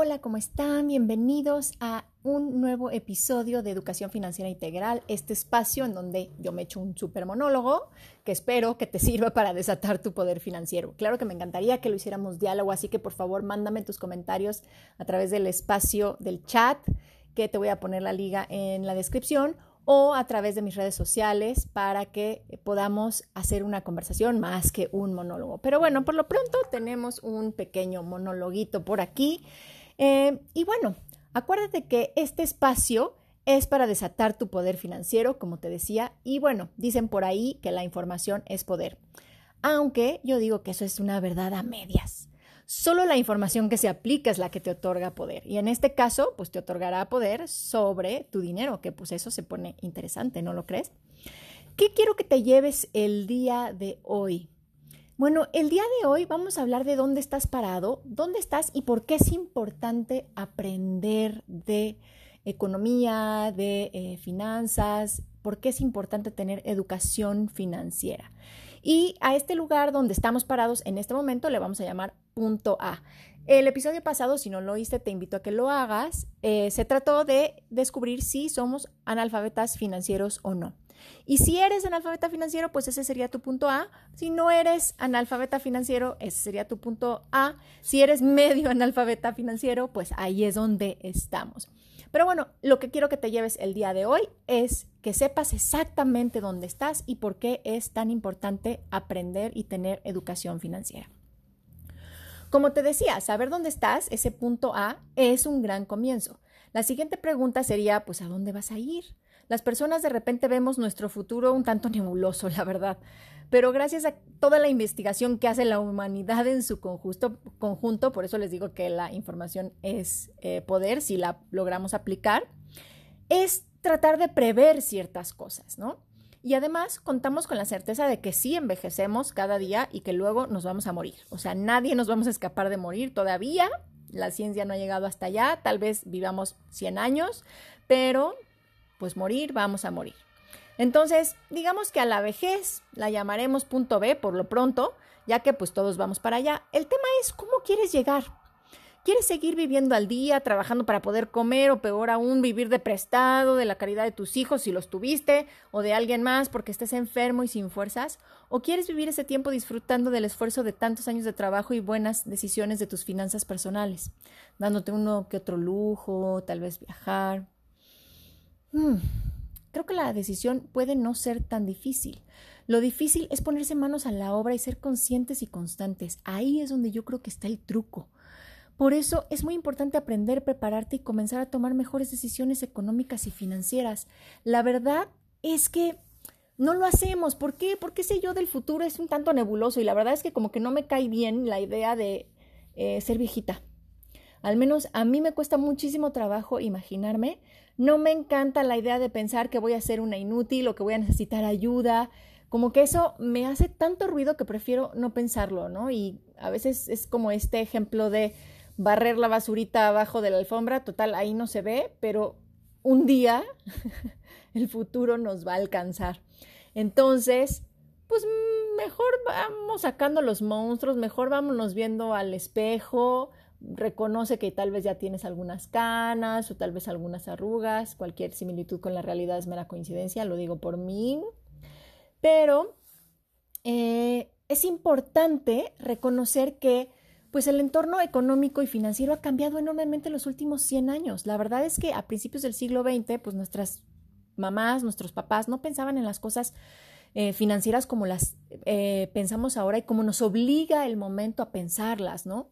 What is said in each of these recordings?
Hola, ¿cómo están? Bienvenidos a un nuevo episodio de Educación Financiera Integral, este espacio en donde yo me echo un super monólogo que espero que te sirva para desatar tu poder financiero. Claro que me encantaría que lo hiciéramos diálogo, así que por favor mándame tus comentarios a través del espacio del chat, que te voy a poner la liga en la descripción o a través de mis redes sociales para que podamos hacer una conversación más que un monólogo. Pero bueno, por lo pronto tenemos un pequeño monologuito por aquí. Eh, y bueno, acuérdate que este espacio es para desatar tu poder financiero, como te decía, y bueno, dicen por ahí que la información es poder. Aunque yo digo que eso es una verdad a medias. Solo la información que se aplica es la que te otorga poder. Y en este caso, pues te otorgará poder sobre tu dinero, que pues eso se pone interesante, ¿no lo crees? ¿Qué quiero que te lleves el día de hoy? Bueno, el día de hoy vamos a hablar de dónde estás parado, dónde estás y por qué es importante aprender de economía, de eh, finanzas, por qué es importante tener educación financiera. Y a este lugar donde estamos parados en este momento le vamos a llamar punto A. El episodio pasado, si no lo oíste, te invito a que lo hagas. Eh, se trató de descubrir si somos analfabetas financieros o no. Y si eres analfabeta financiero, pues ese sería tu punto A. Si no eres analfabeta financiero, ese sería tu punto A. Si eres medio analfabeta financiero, pues ahí es donde estamos. Pero bueno, lo que quiero que te lleves el día de hoy es que sepas exactamente dónde estás y por qué es tan importante aprender y tener educación financiera. Como te decía, saber dónde estás, ese punto A, es un gran comienzo. La siguiente pregunta sería, pues, ¿a dónde vas a ir? Las personas de repente vemos nuestro futuro un tanto nebuloso, la verdad, pero gracias a toda la investigación que hace la humanidad en su conjunto, por eso les digo que la información es eh, poder si la logramos aplicar, es tratar de prever ciertas cosas, ¿no? Y además contamos con la certeza de que sí envejecemos cada día y que luego nos vamos a morir. O sea, nadie nos vamos a escapar de morir todavía. La ciencia no ha llegado hasta allá. Tal vez vivamos 100 años, pero pues morir, vamos a morir. Entonces, digamos que a la vejez la llamaremos punto B por lo pronto, ya que pues todos vamos para allá. El tema es cómo quieres llegar. ¿Quieres seguir viviendo al día, trabajando para poder comer o peor aún vivir de prestado, de la caridad de tus hijos si los tuviste o de alguien más porque estés enfermo y sin fuerzas? ¿O quieres vivir ese tiempo disfrutando del esfuerzo de tantos años de trabajo y buenas decisiones de tus finanzas personales, dándote uno que otro lujo, tal vez viajar? Hmm, creo que la decisión puede no ser tan difícil. Lo difícil es ponerse manos a la obra y ser conscientes y constantes. Ahí es donde yo creo que está el truco. Por eso es muy importante aprender, prepararte y comenzar a tomar mejores decisiones económicas y financieras. La verdad es que no lo hacemos. ¿Por qué? Porque ese yo del futuro es un tanto nebuloso y la verdad es que como que no me cae bien la idea de eh, ser viejita. Al menos a mí me cuesta muchísimo trabajo imaginarme. No me encanta la idea de pensar que voy a ser una inútil o que voy a necesitar ayuda. Como que eso me hace tanto ruido que prefiero no pensarlo, ¿no? Y a veces es como este ejemplo de barrer la basurita abajo de la alfombra, total, ahí no se ve, pero un día el futuro nos va a alcanzar. Entonces, pues mejor vamos sacando los monstruos, mejor vámonos viendo al espejo, reconoce que tal vez ya tienes algunas canas o tal vez algunas arrugas, cualquier similitud con la realidad es mera coincidencia, lo digo por mí, pero eh, es importante reconocer que pues el entorno económico y financiero ha cambiado enormemente en los últimos 100 años. La verdad es que a principios del siglo XX, pues nuestras mamás, nuestros papás no pensaban en las cosas eh, financieras como las eh, pensamos ahora y como nos obliga el momento a pensarlas, ¿no?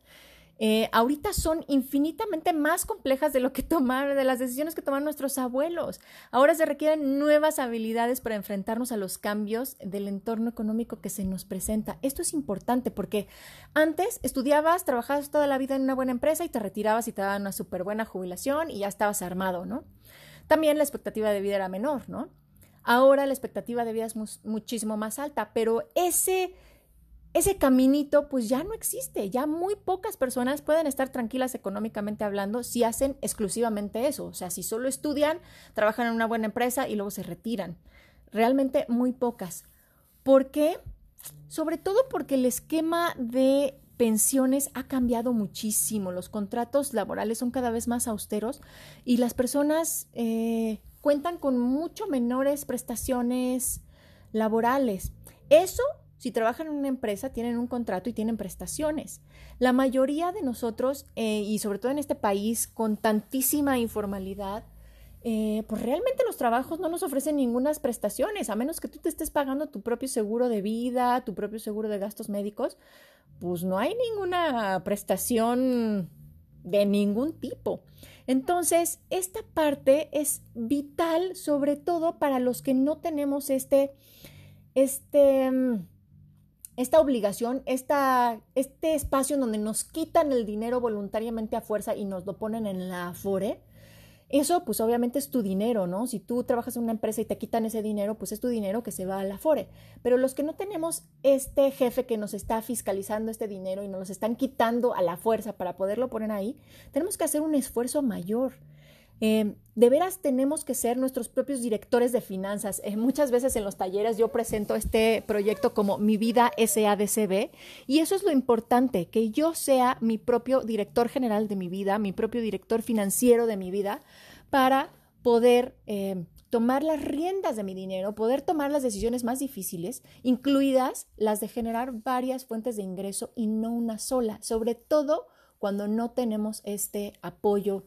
Eh, ahorita son infinitamente más complejas de lo que tomar, de las decisiones que toman nuestros abuelos. Ahora se requieren nuevas habilidades para enfrentarnos a los cambios del entorno económico que se nos presenta. Esto es importante porque antes estudiabas, trabajabas toda la vida en una buena empresa y te retirabas y te daban una súper buena jubilación y ya estabas armado, ¿no? También la expectativa de vida era menor, ¿no? Ahora la expectativa de vida es muchísimo más alta, pero ese ese caminito pues ya no existe, ya muy pocas personas pueden estar tranquilas económicamente hablando si hacen exclusivamente eso, o sea, si solo estudian, trabajan en una buena empresa y luego se retiran. Realmente muy pocas. ¿Por qué? Sobre todo porque el esquema de pensiones ha cambiado muchísimo, los contratos laborales son cada vez más austeros y las personas eh, cuentan con mucho menores prestaciones laborales. Eso, si trabajan en una empresa, tienen un contrato y tienen prestaciones. La mayoría de nosotros, eh, y sobre todo en este país con tantísima informalidad, eh, pues realmente los trabajos no nos ofrecen ninguna prestaciones, a menos que tú te estés pagando tu propio seguro de vida, tu propio seguro de gastos médicos, pues no hay ninguna prestación de ningún tipo. Entonces, esta parte es vital, sobre todo para los que no tenemos este, este, mm, esta obligación, esta, este espacio en donde nos quitan el dinero voluntariamente a fuerza y nos lo ponen en la Afore. Eso, pues obviamente es tu dinero, ¿no? Si tú trabajas en una empresa y te quitan ese dinero, pues es tu dinero que se va a la FORE. Pero los que no tenemos este jefe que nos está fiscalizando este dinero y nos lo están quitando a la fuerza para poderlo poner ahí, tenemos que hacer un esfuerzo mayor. Eh, de veras tenemos que ser nuestros propios directores de finanzas. Eh, muchas veces en los talleres yo presento este proyecto como mi vida SADCB y eso es lo importante, que yo sea mi propio director general de mi vida, mi propio director financiero de mi vida, para poder eh, tomar las riendas de mi dinero, poder tomar las decisiones más difíciles, incluidas las de generar varias fuentes de ingreso y no una sola, sobre todo cuando no tenemos este apoyo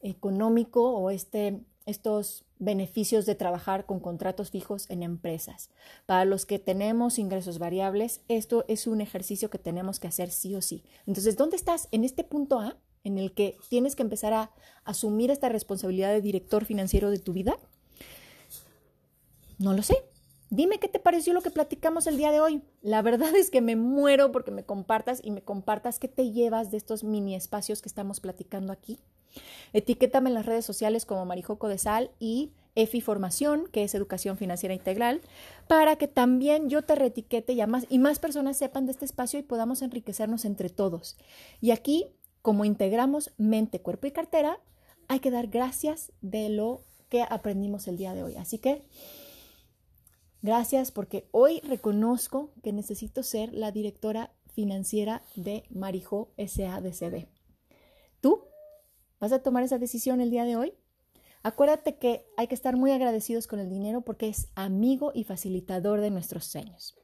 económico o este, estos beneficios de trabajar con contratos fijos en empresas. Para los que tenemos ingresos variables, esto es un ejercicio que tenemos que hacer sí o sí. Entonces, ¿dónde estás en este punto A en el que tienes que empezar a asumir esta responsabilidad de director financiero de tu vida? No lo sé. Dime qué te pareció lo que platicamos el día de hoy. La verdad es que me muero porque me compartas y me compartas qué te llevas de estos mini espacios que estamos platicando aquí. Etiquétame en las redes sociales como Marijoco de Sal y EFI Formación, que es Educación Financiera Integral, para que también yo te reetiquete y más, y más personas sepan de este espacio y podamos enriquecernos entre todos. Y aquí, como integramos mente, cuerpo y cartera, hay que dar gracias de lo que aprendimos el día de hoy. Así que Gracias porque hoy reconozco que necesito ser la directora financiera de Marijo SADCB. ¿Tú vas a tomar esa decisión el día de hoy? Acuérdate que hay que estar muy agradecidos con el dinero porque es amigo y facilitador de nuestros sueños.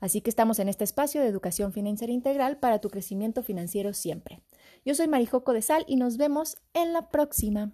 Así que estamos en este espacio de educación financiera integral para tu crecimiento financiero siempre. Yo soy Marijoco de Sal y nos vemos en la próxima.